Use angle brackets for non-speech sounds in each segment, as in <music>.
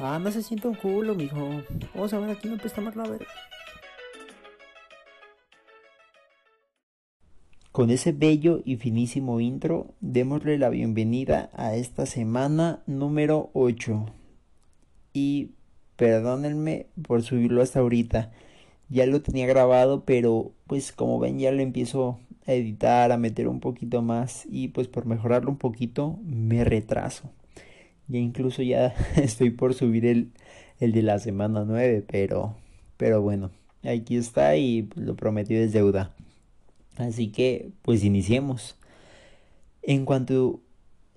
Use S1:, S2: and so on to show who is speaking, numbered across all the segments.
S1: Ah, no se sienta un culo, mijo. Vamos a ver aquí no presta más la verga. Con ese bello y finísimo intro, démosle la bienvenida a esta semana número 8. Y perdónenme por subirlo hasta ahorita. Ya lo tenía grabado, pero pues como ven ya lo empiezo a editar, a meter un poquito más y pues por mejorarlo un poquito me retraso. Ya incluso ya <laughs> estoy por subir el, el de la semana 9, pero, pero bueno, aquí está y lo prometido es deuda. Así que pues iniciemos. En cuanto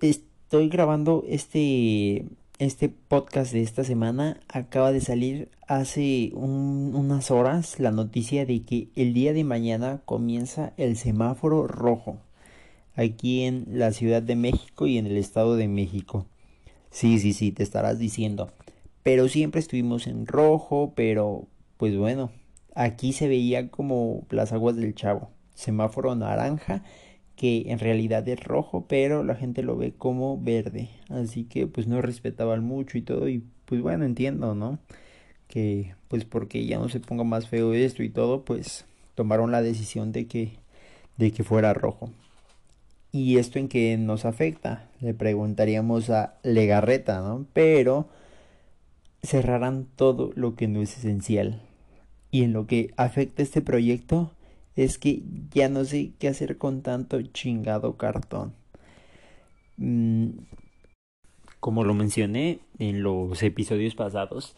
S1: estoy grabando este, este podcast de esta semana, acaba de salir hace unas horas la noticia de que el día de mañana comienza el semáforo rojo aquí en la Ciudad de México y en el Estado de México. Sí, sí, sí, te estarás diciendo. Pero siempre estuvimos en rojo, pero pues bueno, aquí se veía como las aguas del chavo. Semáforo naranja, que en realidad es rojo, pero la gente lo ve como verde. Así que pues no respetaban mucho y todo. Y pues bueno, entiendo, ¿no? Que pues porque ya no se ponga más feo esto y todo, pues tomaron la decisión de que, de que fuera rojo. ¿Y esto en qué nos afecta? Le preguntaríamos a Legarreta, ¿no? Pero cerrarán todo lo que no es esencial. Y en lo que afecta este proyecto es que ya no sé qué hacer con tanto chingado cartón. Mm, como lo mencioné en los episodios pasados,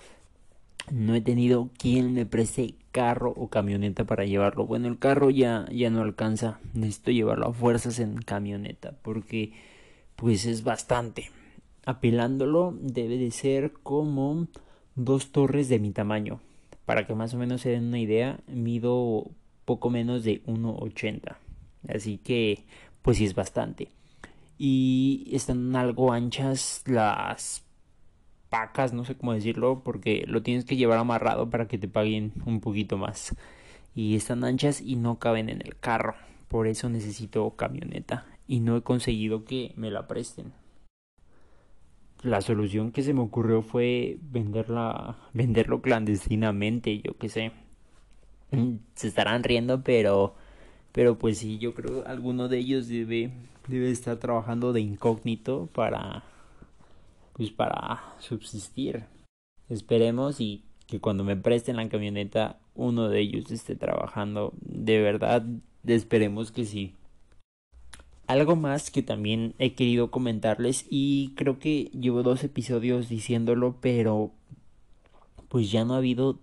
S1: no he tenido quien me preste carro o camioneta para llevarlo. Bueno, el carro ya, ya no alcanza. Necesito llevarlo a fuerzas en camioneta porque pues es bastante. Apilándolo debe de ser como dos torres de mi tamaño. Para que más o menos se den una idea, mido poco menos de 1,80. Así que pues sí es bastante. Y están algo anchas las pacas, no sé cómo decirlo, porque lo tienes que llevar amarrado para que te paguen un poquito más. Y están anchas y no caben en el carro. Por eso necesito camioneta y no he conseguido que me la presten. La solución que se me ocurrió fue venderla, venderlo clandestinamente, yo que sé. Se estarán riendo, pero pero pues sí, yo creo alguno de ellos debe debe estar trabajando de incógnito para pues para subsistir. Esperemos y que cuando me presten la camioneta uno de ellos esté trabajando. De verdad, esperemos que sí. Algo más que también he querido comentarles y creo que llevo dos episodios diciéndolo, pero pues ya no ha habido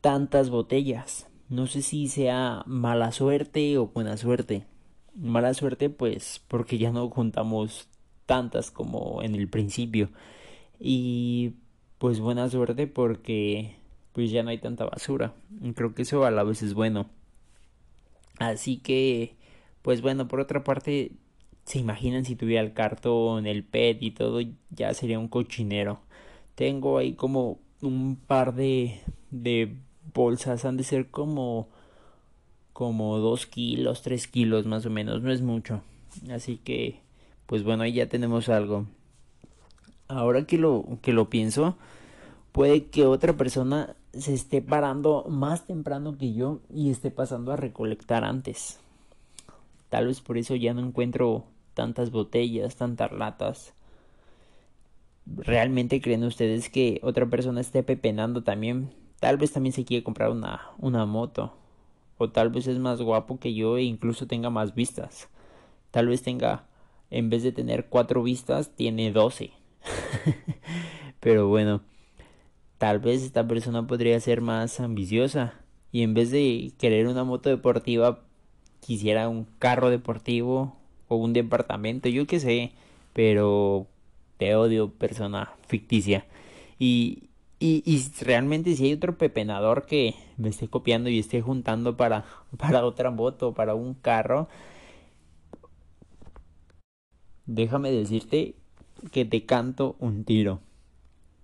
S1: tantas botellas. No sé si sea mala suerte o buena suerte. Mala suerte pues porque ya no juntamos tantas como en el principio. Y pues buena suerte porque pues ya no hay tanta basura. Creo que eso a la vez es bueno. Así que pues bueno, por otra parte, se imaginan si tuviera el cartón, el PET y todo, ya sería un cochinero. Tengo ahí como un par de, de bolsas, han de ser como como dos kilos, tres kilos más o menos, no es mucho. Así que pues bueno, ahí ya tenemos algo. Ahora que lo, que lo pienso, puede que otra persona se esté parando más temprano que yo y esté pasando a recolectar antes. Tal vez por eso ya no encuentro tantas botellas, tantas latas. ¿Realmente creen ustedes que otra persona esté pepenando también? Tal vez también se quiere comprar una, una moto. O tal vez es más guapo que yo e incluso tenga más vistas. Tal vez tenga en vez de tener cuatro vistas, tiene doce. <laughs> Pero bueno, tal vez esta persona podría ser más ambiciosa y en vez de querer una moto deportiva, quisiera un carro deportivo o un departamento, yo qué sé, pero te odio persona ficticia. Y, y, y, realmente si hay otro pepenador que me esté copiando y esté juntando para, <laughs> para otra moto, para un carro, déjame decirte que te canto un tiro.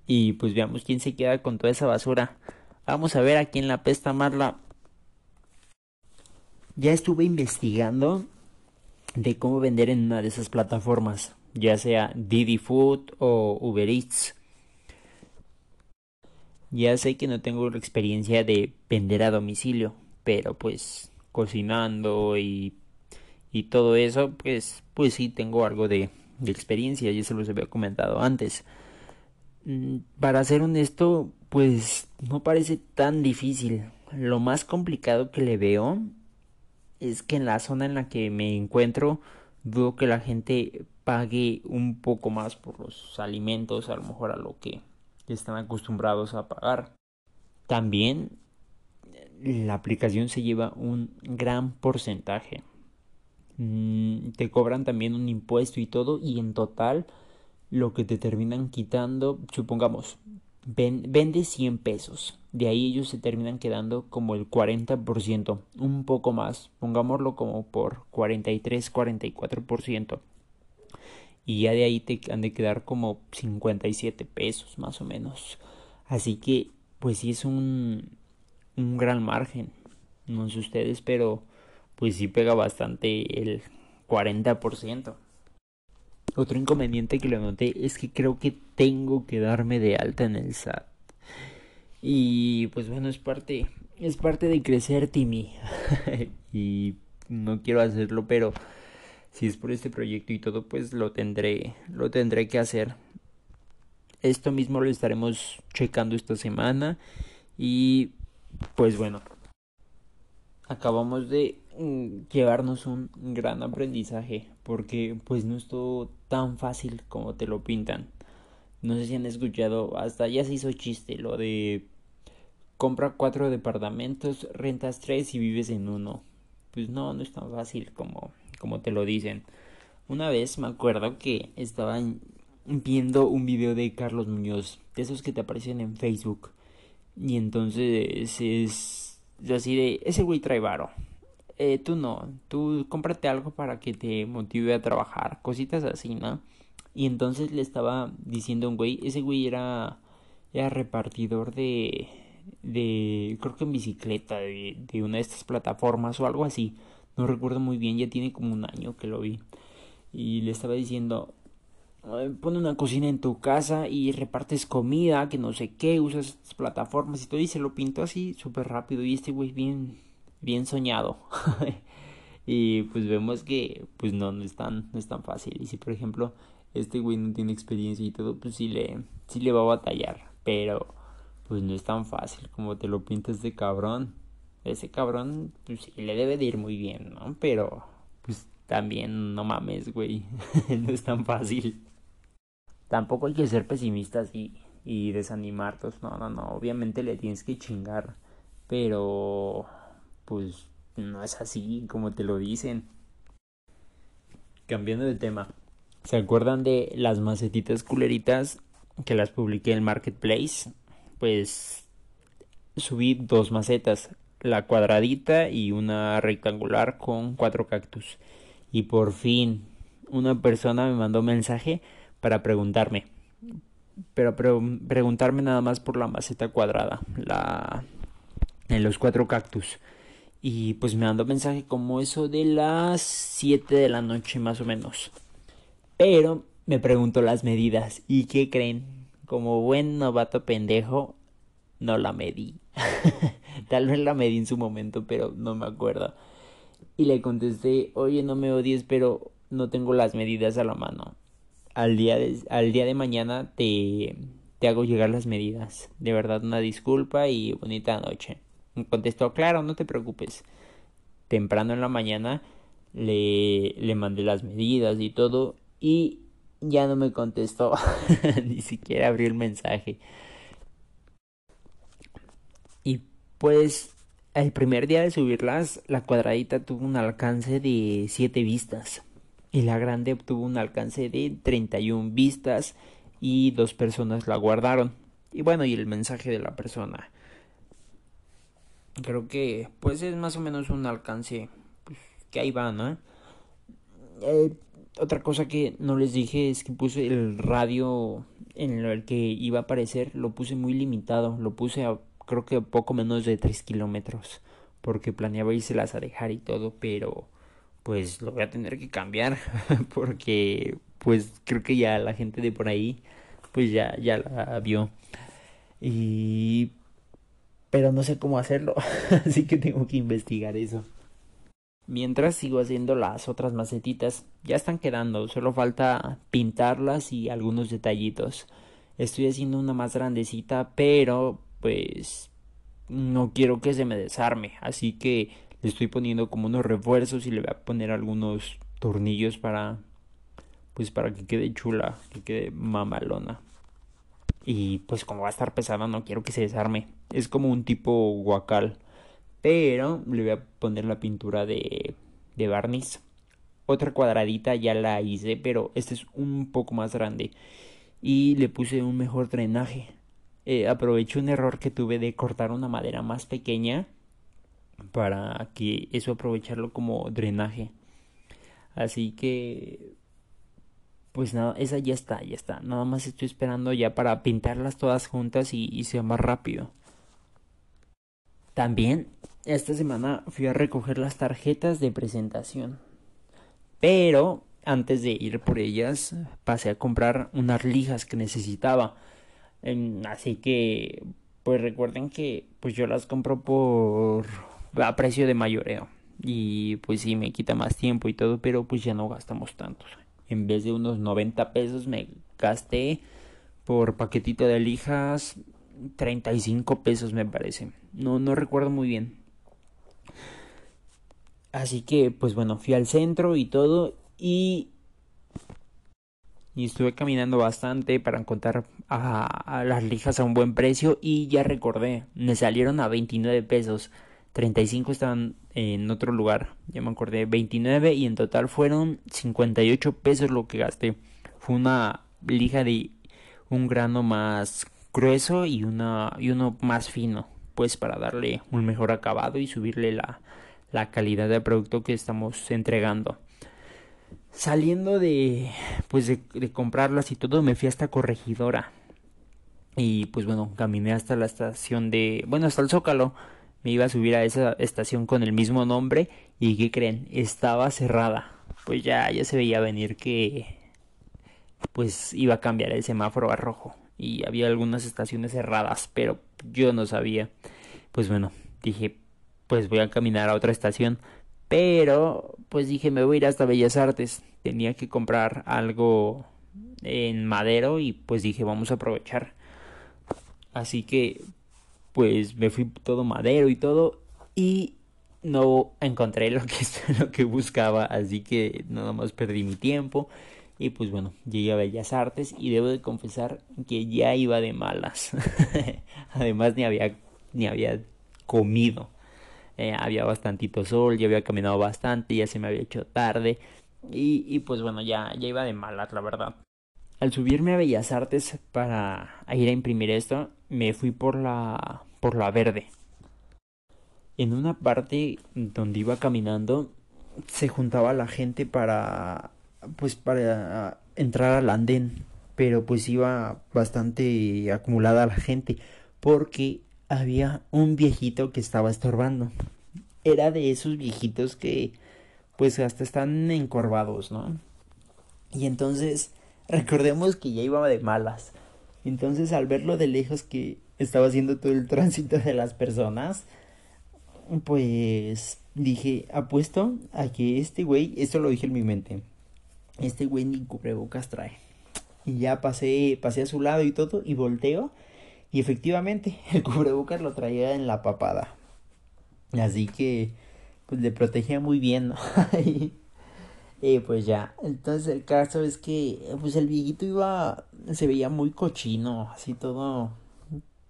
S1: Y pues veamos quién se queda con toda esa basura. Vamos a ver a quién la pesta más la... Ya estuve investigando de cómo vender en una de esas plataformas, ya sea Didi Food o Uber Eats. Ya sé que no tengo la experiencia de vender a domicilio, pero pues cocinando y, y todo eso, pues, pues sí tengo algo de, de experiencia, ya se los había comentado antes. Mm, para ser honesto, pues no parece tan difícil. Lo más complicado que le veo es que en la zona en la que me encuentro, veo que la gente pague un poco más por los alimentos, a lo mejor a lo que están acostumbrados a pagar. También la aplicación se lleva un gran porcentaje. Mm, te cobran también un impuesto y todo y en total lo que te terminan quitando, supongamos, vende 100 pesos. De ahí ellos se terminan quedando como el 40%, un poco más, pongámoslo como por 43, 44%. Y ya de ahí te han de quedar como 57 pesos más o menos. Así que, pues sí es un, un gran margen. No sé ustedes, pero pues sí pega bastante el 40%. Otro inconveniente que le noté es que creo que tengo que darme de alta en el SAT. Y pues bueno, es parte es parte de crecer, Timmy. <laughs> y no quiero hacerlo, pero si es por este proyecto y todo, pues lo tendré lo tendré que hacer. Esto mismo lo estaremos checando esta semana y pues bueno, acabamos de llevarnos un gran aprendizaje porque pues no es todo tan fácil como te lo pintan. No sé si han escuchado, hasta ya se hizo chiste lo de compra cuatro departamentos, rentas tres y vives en uno. Pues no, no es tan fácil como, como te lo dicen. Una vez me acuerdo que estaba viendo un video de Carlos Muñoz, de esos que te aparecen en Facebook. Y entonces es así de, ese güey trae varo. Eh, tú no, tú cómprate algo para que te motive a trabajar, cositas así, ¿no? Y entonces le estaba diciendo a un güey, ese güey era, era repartidor de, de, creo que en bicicleta, de, de una de estas plataformas o algo así. No recuerdo muy bien, ya tiene como un año que lo vi. Y le estaba diciendo, pone una cocina en tu casa y repartes comida, que no sé qué, usas plataformas y todo, y se lo pintó así súper rápido. Y este güey bien, bien soñado. <laughs> y pues vemos que pues no, no es tan, no es tan fácil. Y si por ejemplo este güey no tiene experiencia y todo, pues sí le, sí le va a batallar. Pero pues no es tan fácil como te lo pintas de cabrón. Ese cabrón, pues sí le debe de ir muy bien, ¿no? Pero pues también no mames, güey. <laughs> no es tan fácil tampoco hay que ser pesimistas y, y desanimarlos. No, no, no. Obviamente le tienes que chingar. Pero, pues, no es así como te lo dicen. Cambiando de tema. ¿Se acuerdan de las macetitas culeritas que las publiqué en Marketplace? Pues subí dos macetas, la cuadradita y una rectangular con cuatro cactus. Y por fin una persona me mandó un mensaje para preguntarme. Pero, preguntarme nada más por la maceta cuadrada, la en los cuatro cactus. Y pues me mandó mensaje como eso de las 7 de la noche más o menos. Pero me preguntó las medidas. ¿Y qué creen? Como buen novato pendejo, no la medí. <laughs> Tal vez la medí en su momento, pero no me acuerdo. Y le contesté, oye, no me odies, pero no tengo las medidas a la mano al día de, al día de mañana te, te hago llegar las medidas. De verdad, una disculpa y bonita noche. Contestó, claro, no te preocupes. Temprano en la mañana le, le mandé las medidas y todo y ya no me contestó. <laughs> Ni siquiera abrió el mensaje. Y pues el primer día de subirlas, la cuadradita tuvo un alcance de 7 vistas y la grande obtuvo un alcance de 31 vistas y dos personas la guardaron. Y bueno, y el mensaje de la persona. Creo que pues es más o menos un alcance pues, que ahí va, ¿no? Eh, otra cosa que no les dije es que puse el radio en el que iba a aparecer, lo puse muy limitado, lo puse a creo que poco menos de 3 kilómetros, porque planeaba las a dejar y todo, pero pues lo voy a tener que cambiar <laughs> porque pues creo que ya la gente de por ahí pues ya ya la vio Y... Pero no sé cómo hacerlo, <laughs> así que tengo que investigar eso. Mientras sigo haciendo las otras macetitas, ya están quedando, solo falta pintarlas y algunos detallitos. Estoy haciendo una más grandecita, pero pues no quiero que se me desarme, así que le estoy poniendo como unos refuerzos y le voy a poner algunos tornillos para pues para que quede chula, que quede mamalona. Y pues como va a estar pesada no quiero que se desarme. Es como un tipo guacal. Pero le voy a poner la pintura de, de barniz. Otra cuadradita ya la hice, pero este es un poco más grande. Y le puse un mejor drenaje. Eh, aproveché un error que tuve de cortar una madera más pequeña para que eso aprovecharlo como drenaje. Así que pues nada, esa ya está, ya está. Nada más estoy esperando ya para pintarlas todas juntas y, sea más rápido. También esta semana fui a recoger las tarjetas de presentación. Pero antes de ir por ellas pasé a comprar unas lijas que necesitaba. Así que pues recuerden que pues yo las compro por a precio de mayoreo. Y pues sí me quita más tiempo y todo, pero pues ya no gastamos tantos en vez de unos 90 pesos me gasté por paquetito de lijas 35 pesos me parece. No, no recuerdo muy bien. Así que, pues bueno, fui al centro y todo y... Y estuve caminando bastante para encontrar a, las lijas a un buen precio y ya recordé, me salieron a 29 pesos. 35 estaban en otro lugar, ya me acordé, 29 y en total fueron 58 pesos lo que gasté. Fue una lija de un grano más grueso y, una, y uno más fino, pues para darle un mejor acabado y subirle la, la calidad del producto que estamos entregando. Saliendo de pues de, de comprarlas y todo, me fui hasta corregidora. Y pues bueno, caminé hasta la estación de, bueno, hasta el Zócalo me iba a subir a esa estación con el mismo nombre y ¿qué creen? Estaba cerrada. Pues ya, ya se veía venir que pues iba a cambiar el semáforo a rojo y había algunas estaciones cerradas, pero yo no sabía. Pues bueno, dije, pues voy a caminar a otra estación, pero pues dije, me voy a ir hasta Bellas Artes. Tenía que comprar algo en madero y pues dije, vamos a aprovechar. Así que pues me fui todo madero y todo y no encontré lo que, <laughs> lo que buscaba, así que nada más perdí mi tiempo y pues bueno, llegué a Bellas Artes y debo de confesar que ya iba de malas. <laughs> Además ni había ni había comido. Eh, había bastantito sol, ya había caminado bastante, ya se me había hecho tarde y, y pues bueno, ya, ya iba de malas, la verdad. Al subirme a Bellas Artes para ir a imprimir esto, me fui por la por la verde. En una parte donde iba caminando se juntaba la gente para pues para entrar al andén, pero pues iba bastante acumulada la gente porque había un viejito que estaba estorbando. Era de esos viejitos que pues hasta están encorvados, ¿no? Y entonces recordemos que ya iba de malas. Entonces al verlo de lejos que estaba haciendo todo el <laughs> tránsito de las personas, pues dije, apuesto a que este güey, esto lo dije en mi mente, este güey ni cubrebocas trae. Y ya pasé, pasé a su lado y todo, y volteo, y efectivamente <laughs> el cubrebocas lo traía en la papada. Así que, pues le protegía muy bien, ¿no? <laughs> y pues ya, entonces el caso es que, pues el viejito iba, se veía muy cochino, así todo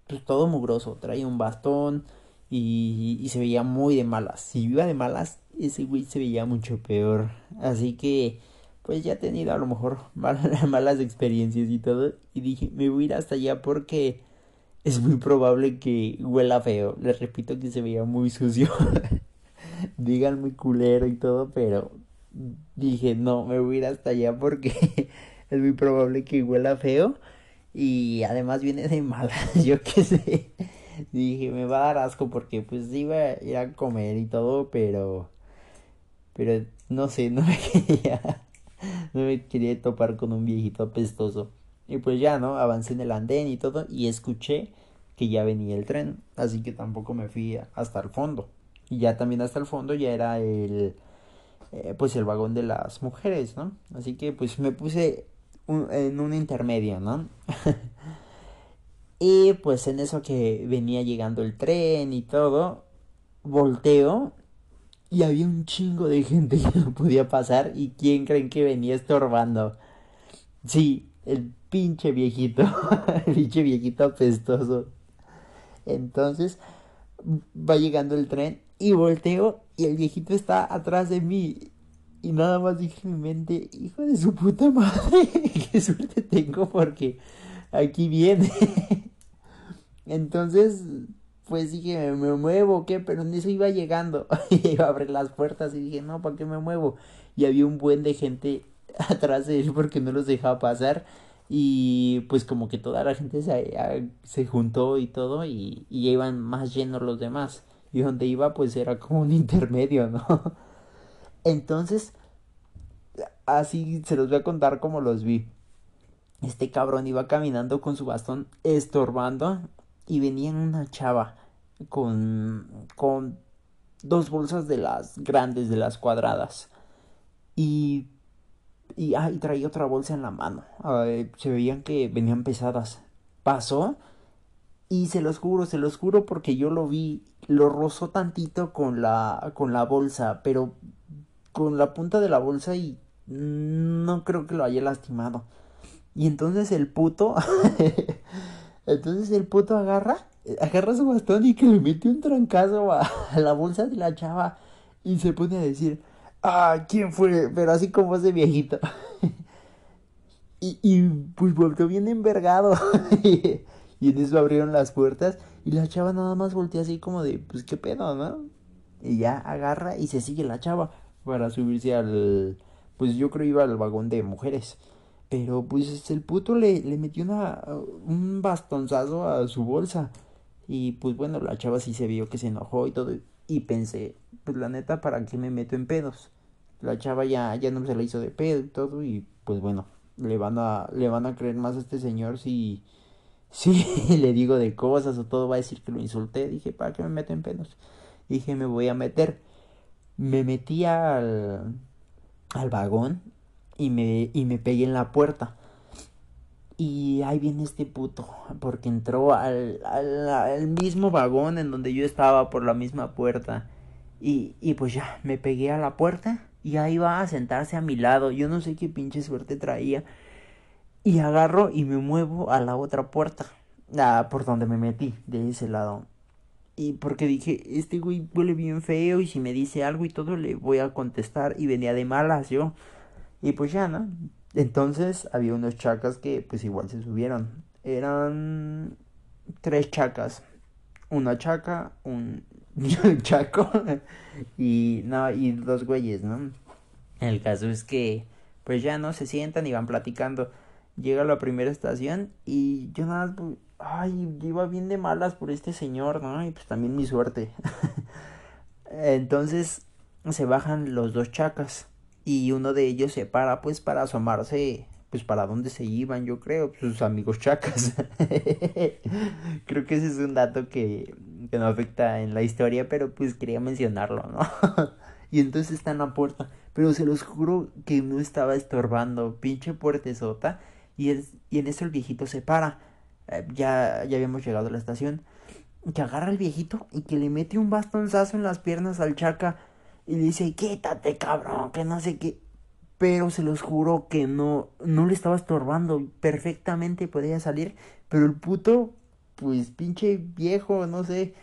S1: pues, todo mugroso, traía un bastón y, y, se veía muy de malas. Si iba de malas, ese güey se veía mucho peor. Así que, pues ya he tenido a lo mejor <laughs> malas, malas experiencias y todo. Y dije, me voy a ir hasta allá porque es muy probable que huela feo. Les repito que se veía muy sucio. <laughs> Digan muy culero y todo, pero dije, no, me voy a ir hasta allá porque <laughs> es muy probable que huela feo. Y además viene de malas, <laughs> yo qué sé. Dije, me va a dar asco porque pues iba a ir a comer y todo, pero... Pero no sé, <laughs> no me quería... No me quería topar con un viejito apestoso. Y pues ya, ¿no? Avancé en el andén y todo y escuché que ya venía el tren, así que tampoco me fui hasta el fondo. Y ya también hasta el fondo ya era el eh, pues el vagón de las mujeres, ¿no? Así que pues me puse en un intermedio, ¿no? <laughs> y pues en eso que venía llegando el tren y todo, volteo y había un chingo de gente <laughs> que no podía pasar y quién creen que venía estorbando. Sí, el pinche viejito, <laughs> el pinche viejito apestoso. Entonces va llegando el tren y volteo y el viejito está atrás de mí. Y nada más dije en mi mente, hijo de su puta madre, <laughs> qué suerte tengo porque aquí viene. <laughs> Entonces, pues dije, me muevo, ¿qué? Pero en eso iba llegando. <laughs> y iba a abrir las puertas y dije, no, ¿para qué me muevo? Y había un buen de gente atrás de él porque no los dejaba pasar. Y pues como que toda la gente se, se juntó y todo y, y iban más llenos los demás. Y donde iba pues era como un <laughs> intermedio, ¿no? Entonces, así se los voy a contar como los vi. Este cabrón iba caminando con su bastón estorbando y venía una chava con, con dos bolsas de las grandes, de las cuadradas. Y, y, ah, traía otra bolsa en la mano. se veían que venían pesadas. Pasó y se los juro, se los juro porque yo lo vi, lo rozó tantito con la, con la bolsa, pero con la punta de la bolsa y no creo que lo haya lastimado. Y entonces el puto, <laughs> entonces el puto agarra, agarra su bastón y que le mete un trancazo a, la bolsa de la chava y se pone a decir, ah, ¿quién fue? Pero así como ese viejito. <laughs> y, y pues volvió bien envergado. <laughs> y en eso abrieron las puertas y la chava nada más voltea así como de, pues qué pedo, ¿no? Y ya agarra y se sigue la chava para subirse al pues yo creo iba al vagón de mujeres. Pero pues el puto le, le metió una un bastonzazo a su bolsa. Y pues bueno la chava sí se vio que se enojó y todo. Y pensé pues la neta para qué me meto en pedos la chava ya ya no se la hizo de pedo y todo. Y pues bueno le van a le van a creer más a este señor si si <laughs> le digo de cosas o todo va a decir que lo insulté dije para qué me meto en pedos dije me voy a meter me metí al, al vagón y me, y me pegué en la puerta. Y ahí viene este puto, porque entró al, al, mismo vagón en donde yo estaba por la misma puerta. Y, y pues ya, me pegué a la puerta y ahí va a sentarse a mi lado. Yo no sé qué pinche suerte traía. Y agarro y me muevo a la otra puerta. Ah, por donde me metí, de ese lado. Y porque dije, este güey huele bien feo y si me dice algo y todo le voy a contestar y venía de malas yo. Y pues ya, ¿no? Entonces había unos chacas que pues igual se subieron. Eran tres chacas. Una chaca, un <laughs> chaco y no, y dos güeyes, ¿no? El caso es que pues ya no se sientan y van platicando. Llega a la primera estación y yo nada más pues, ay, iba bien de malas por este señor, ¿no? Y pues también mi suerte. <laughs> Entonces se bajan los dos chacas y uno de ellos se para pues para asomarse pues para dónde se iban, yo creo, sus amigos chacas. <laughs> creo que ese es un dato que, que no afecta en la historia, pero pues quería mencionarlo, ¿no? <laughs> y entonces está en la puerta, pero se los juro que no estaba estorbando, pinche puertezota, y, es, y en eso el viejito se para eh, ya, ya habíamos llegado a la estación, que agarra al viejito y que le mete un bastonzazo en las piernas al chaca y le dice, quítate cabrón, que no sé qué. Pero se los juro que no, no le estaba estorbando, perfectamente podía salir, pero el puto, pues pinche viejo, no sé,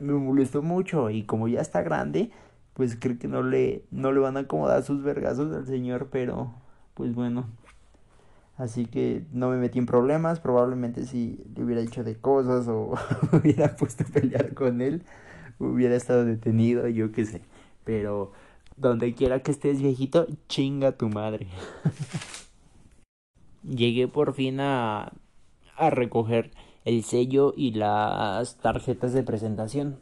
S1: me molestó mucho y como ya está grande, pues creo que no le, no le van a acomodar sus vergazos al señor, pero pues bueno. Así que no me metí en problemas. Probablemente si le hubiera dicho de cosas o <laughs> hubiera puesto a pelear con él, hubiera estado detenido, yo qué sé. Pero donde quiera que estés viejito, chinga tu madre. <laughs> Llegué por fin a, a recoger el sello y las tarjetas de presentación.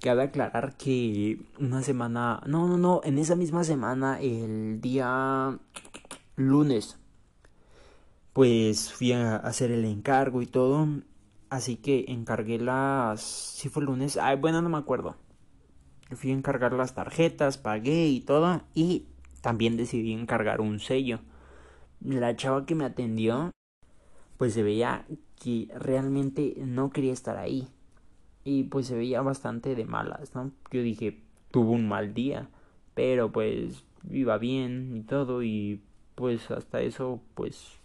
S1: Cabe aclarar que una semana, no, no, no, en esa misma semana, el día lunes, pues fui a hacer el encargo y todo.
S2: Así que encargué las... Si fue el lunes, ay, bueno, no me acuerdo. Fui a encargar las tarjetas, pagué y todo. Y también decidí encargar un sello. La chava que me atendió, pues se veía que realmente no quería estar ahí. Y pues se veía bastante de malas, ¿no? Yo dije, tuvo un mal día. Pero pues iba bien y todo. Y pues hasta eso, pues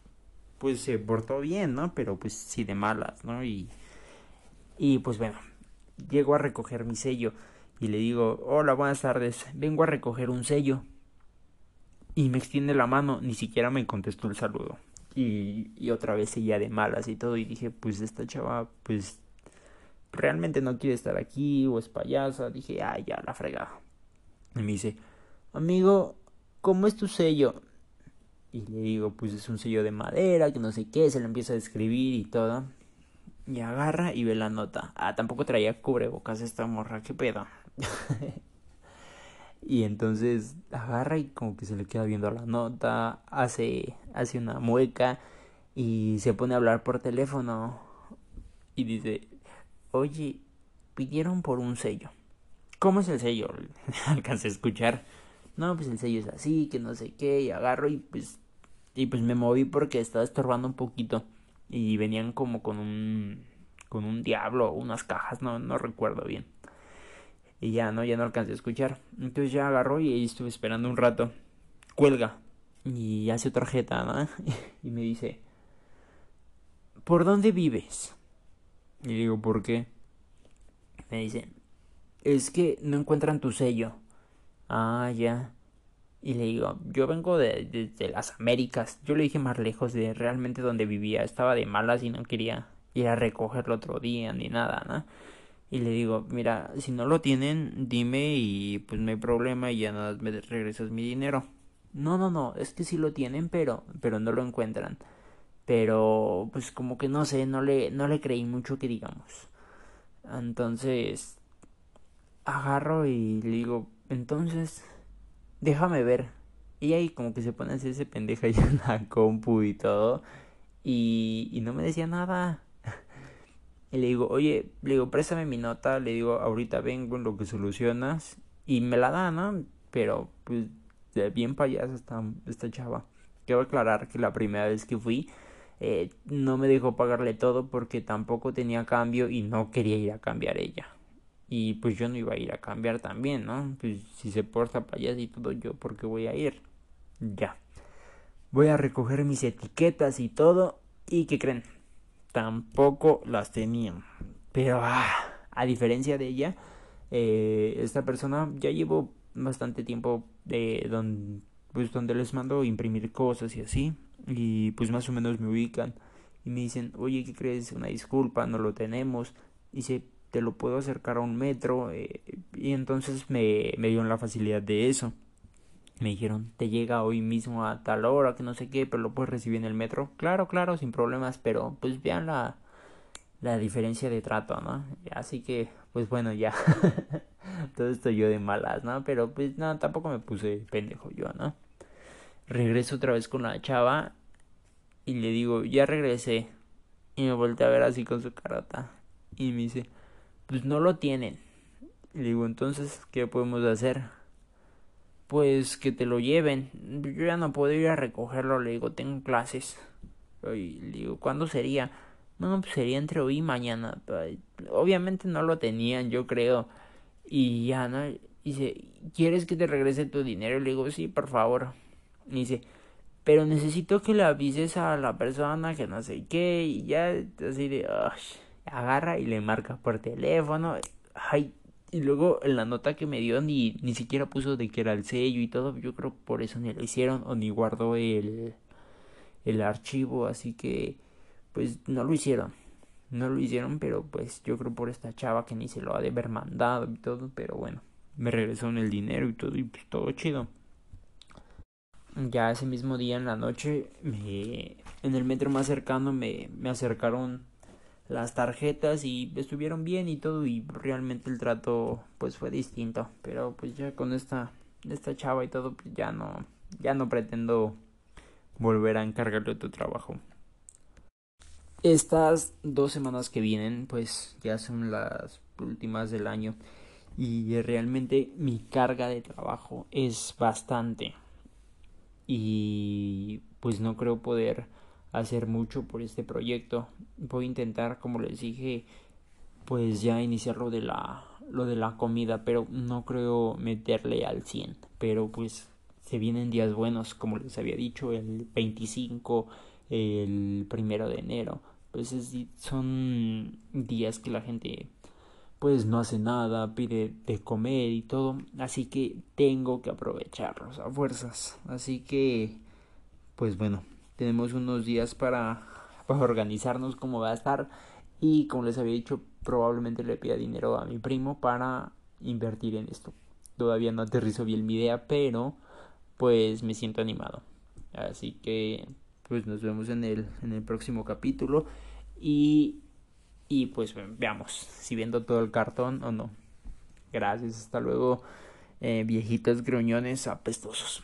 S2: pues se portó bien, ¿no? Pero pues sí de malas, ¿no? Y, y pues bueno, llego a recoger mi sello y le digo, hola, buenas tardes, vengo a recoger un sello. Y me extiende la mano, ni siquiera me contestó el saludo. Y, y otra vez seguía de malas y todo. Y dije, pues esta chava, pues realmente no quiere estar aquí o es payasa. Dije, ah, ya, la fregada. Y me dice, amigo, ¿cómo es tu sello? Y le digo, pues es un sello de madera, que no sé qué, se le empieza a escribir y todo. Y agarra y ve la nota. Ah, tampoco traía cubrebocas esta morra, qué pedo. <laughs> y entonces agarra y como que se le queda viendo la nota, hace, hace una mueca y se pone a hablar por teléfono. Y dice, oye, pidieron por un sello. ¿Cómo es el sello? <laughs> Alcancé a escuchar. No, pues el sello es así, que no sé qué, y agarro y pues y pues me moví porque estaba estorbando un poquito. Y venían como con un. con un diablo, unas cajas, no, no recuerdo bien. Y ya no, ya no alcancé a escuchar. Entonces ya agarró y estuve esperando un rato. Cuelga. Y hace otra jeta, ¿no? <laughs> y me dice. ¿Por dónde vives? Y digo, ¿por qué? Me dice. Es que no encuentran tu sello. Ah, ya. Y le digo, yo vengo de, las Américas. Yo le dije más lejos de realmente donde vivía. Estaba de malas y no quería ir a recogerlo otro día ni nada, ¿no? Y le digo, mira, si no lo tienen, dime y pues no hay problema y ya nada me regresas mi dinero. No, no, no, es que sí lo tienen, pero, pero no lo encuentran. Pero, pues como que no sé, no le, no le creí mucho que digamos. Entonces, agarro y le digo, entonces, déjame ver. Y ahí como que se pone a ese pendeja ahí <laughs> en la compu y todo. Y, y no me decía nada. <laughs> Y le digo, oye, le digo, préstame mi nota. Le digo, ahorita vengo en lo que solucionas. Y me la da, ¿no? Pero, pues, bien payasa esta, esta chava. Quiero aclarar que la primera vez que fui, eh, no me dejó pagarle todo porque tampoco tenía cambio y no quería ir a cambiar ella. Y pues yo no iba a ir a cambiar también, ¿no? Pues si se porta payaso y todo, yo, ¿por qué voy a ir? Ya. Voy a recoger mis etiquetas y todo. ¿Y qué creen? Tampoco las tenían. Pero, ah, a diferencia de ella, eh, esta persona ya llevo bastante tiempo de donde, pues, donde les mando imprimir cosas y así. Y pues más o menos me ubican. Y me dicen, oye, ¿qué crees? Una disculpa, no lo tenemos. Y se te lo puedo acercar a un metro eh, y entonces me, me dieron la facilidad de eso. Me dijeron, te llega hoy mismo a tal hora, que no sé qué, pero lo puedes recibir en el metro. Claro, claro, sin problemas, pero pues vean la, la diferencia de trato, ¿no? Así que, pues bueno, ya. <laughs> Todo esto yo de malas, ¿no? Pero pues no, tampoco me puse pendejo yo, ¿no? Regreso otra vez con la chava y le digo, ya regresé. Y me volteé a ver así con su carota. Y me dice, pues no lo tienen. Le digo, entonces, ¿qué podemos hacer? Pues que te lo lleven. Yo ya no puedo ir a recogerlo, le digo, tengo clases. Le digo, ¿cuándo sería? No, pues sería entre hoy y mañana. Obviamente no lo tenían, yo creo. Y ya, ¿no? Dice, ¿quieres que te regrese tu dinero? Le digo, sí, por favor. Y dice, pero necesito que le avises a la persona que no sé qué. Y ya, así de, agarra y le marca por teléfono. Ay, y luego en la nota que me dio ni, ni siquiera puso de que era el sello y todo. Yo creo por eso ni lo hicieron o ni guardó el, el archivo. Así que pues no lo hicieron. No lo hicieron, pero pues yo creo por esta chava que ni se lo ha de haber mandado y todo. Pero bueno, me regresó en el dinero y todo y pues todo chido. Ya ese mismo día en la noche, me, en el metro más cercano me, me acercaron las tarjetas y estuvieron bien y todo y realmente el trato pues fue distinto. Pero pues ya con esta esta chava y todo pues ya no ya no pretendo volver a encargarle tu trabajo. Estas dos semanas que vienen, pues ya son las últimas del año. Y realmente mi carga de trabajo es bastante. Y pues no creo poder hacer mucho por este proyecto. Voy a intentar, como les dije, pues ya iniciar lo de la lo de la comida, pero no creo meterle al 100, pero pues se vienen días buenos, como les había dicho, el 25, el primero de enero, pues son días que la gente pues no hace nada, pide de comer y todo, así que tengo que aprovecharlos a fuerzas, así que pues bueno, tenemos unos días para, <laughs> para organizarnos cómo va a estar y como les había dicho probablemente le pida dinero a mi primo para invertir en esto. Todavía no aterrizo bien mi idea, pero pues me siento animado. Así que pues nos vemos en el, en el próximo capítulo y, y pues veamos si viendo todo el cartón o no. Gracias, hasta luego, eh, viejitos gruñones apestosos.